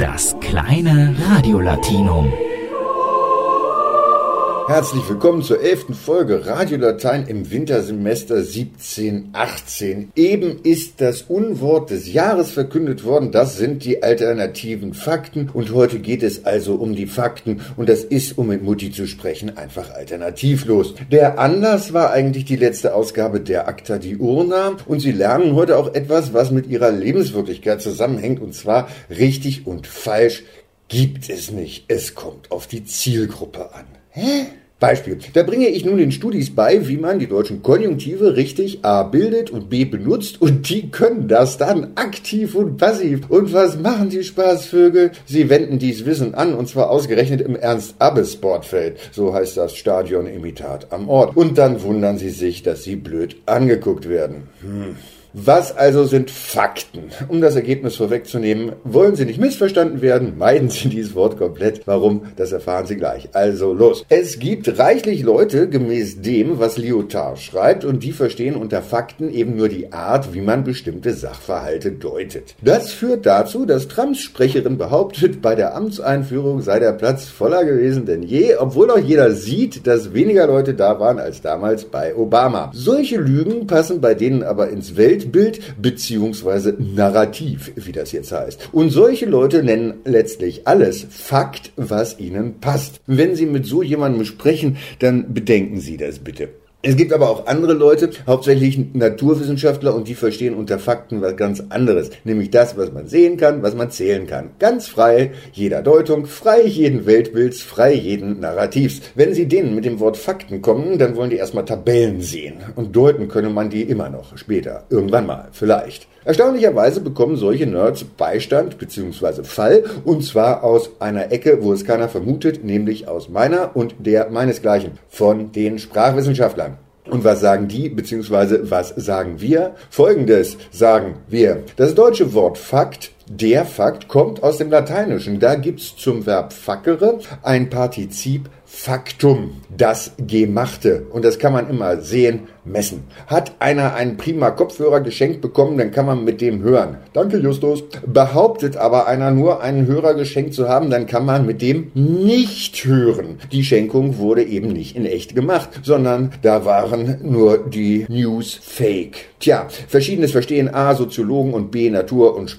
Das kleine Radiolatinum. Herzlich willkommen zur elften Folge Radio Latein im Wintersemester 1718. Eben ist das Unwort des Jahres verkündet worden. Das sind die alternativen Fakten. Und heute geht es also um die Fakten. Und das ist, um mit Mutti zu sprechen, einfach alternativlos. Der Anlass war eigentlich die letzte Ausgabe der Acta Diurna. Und Sie lernen heute auch etwas, was mit Ihrer Lebenswirklichkeit zusammenhängt. Und zwar richtig und falsch gibt es nicht. Es kommt auf die Zielgruppe an. Hä? Beispiel. Da bringe ich nun den Studis bei, wie man die deutschen Konjunktive richtig A bildet und B benutzt und die können das dann aktiv und passiv. Und was machen die Spaßvögel? Sie wenden dies Wissen an und zwar ausgerechnet im Ernst-Abbe-Sportfeld. So heißt das Stadion-Imitat am Ort. Und dann wundern sie sich, dass sie blöd angeguckt werden. Hm. Was also sind Fakten? Um das Ergebnis vorwegzunehmen, wollen Sie nicht missverstanden werden, meiden Sie dieses Wort komplett. Warum? Das erfahren Sie gleich. Also los. Es gibt reichlich Leute gemäß dem, was Lyotard schreibt, und die verstehen unter Fakten eben nur die Art, wie man bestimmte Sachverhalte deutet. Das führt dazu, dass Trumps Sprecherin behauptet, bei der Amtseinführung sei der Platz voller gewesen denn je, obwohl doch jeder sieht, dass weniger Leute da waren als damals bei Obama. Solche Lügen passen bei denen aber ins Welt Weltbild beziehungsweise Narrativ, wie das jetzt heißt. Und solche Leute nennen letztlich alles Fakt, was ihnen passt. Wenn Sie mit so jemandem sprechen, dann bedenken Sie das bitte. Es gibt aber auch andere Leute, hauptsächlich Naturwissenschaftler, und die verstehen unter Fakten was ganz anderes. Nämlich das, was man sehen kann, was man zählen kann. Ganz frei jeder Deutung, frei jeden Weltbilds, frei jeden Narrativs. Wenn Sie denen mit dem Wort Fakten kommen, dann wollen die erstmal Tabellen sehen. Und deuten könne man die immer noch. Später. Irgendwann mal. Vielleicht. Erstaunlicherweise bekommen solche Nerds Beistand bzw. Fall und zwar aus einer Ecke, wo es keiner vermutet, nämlich aus meiner und der meinesgleichen von den Sprachwissenschaftlern. Und was sagen die, beziehungsweise was sagen wir? Folgendes sagen wir. Das deutsche Wort Fakt, der Fakt, kommt aus dem Lateinischen. Da gibt's zum Verb fackere ein Partizip Faktum, das Gemachte. Und das kann man immer sehen, messen. Hat einer einen prima Kopfhörer geschenkt bekommen, dann kann man mit dem hören. Danke, Justus. Behauptet aber einer nur einen Hörer geschenkt zu haben, dann kann man mit dem nicht hören. Die Schenkung wurde eben nicht in echt gemacht, sondern da waren nur die News fake. Tja, verschiedenes verstehen A, Soziologen und B, Natur- und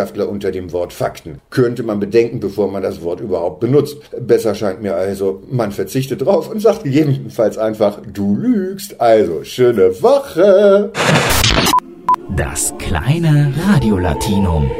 Sprachwissenschaftler unter dem Wort Fakten. Könnte man bedenken, bevor man das Wort überhaupt benutzt. Besser scheint mir also, man verzichtet drauf und sagt gegebenenfalls einfach, du lügst. Also, schöne Woche! Das kleine Radiolatinum.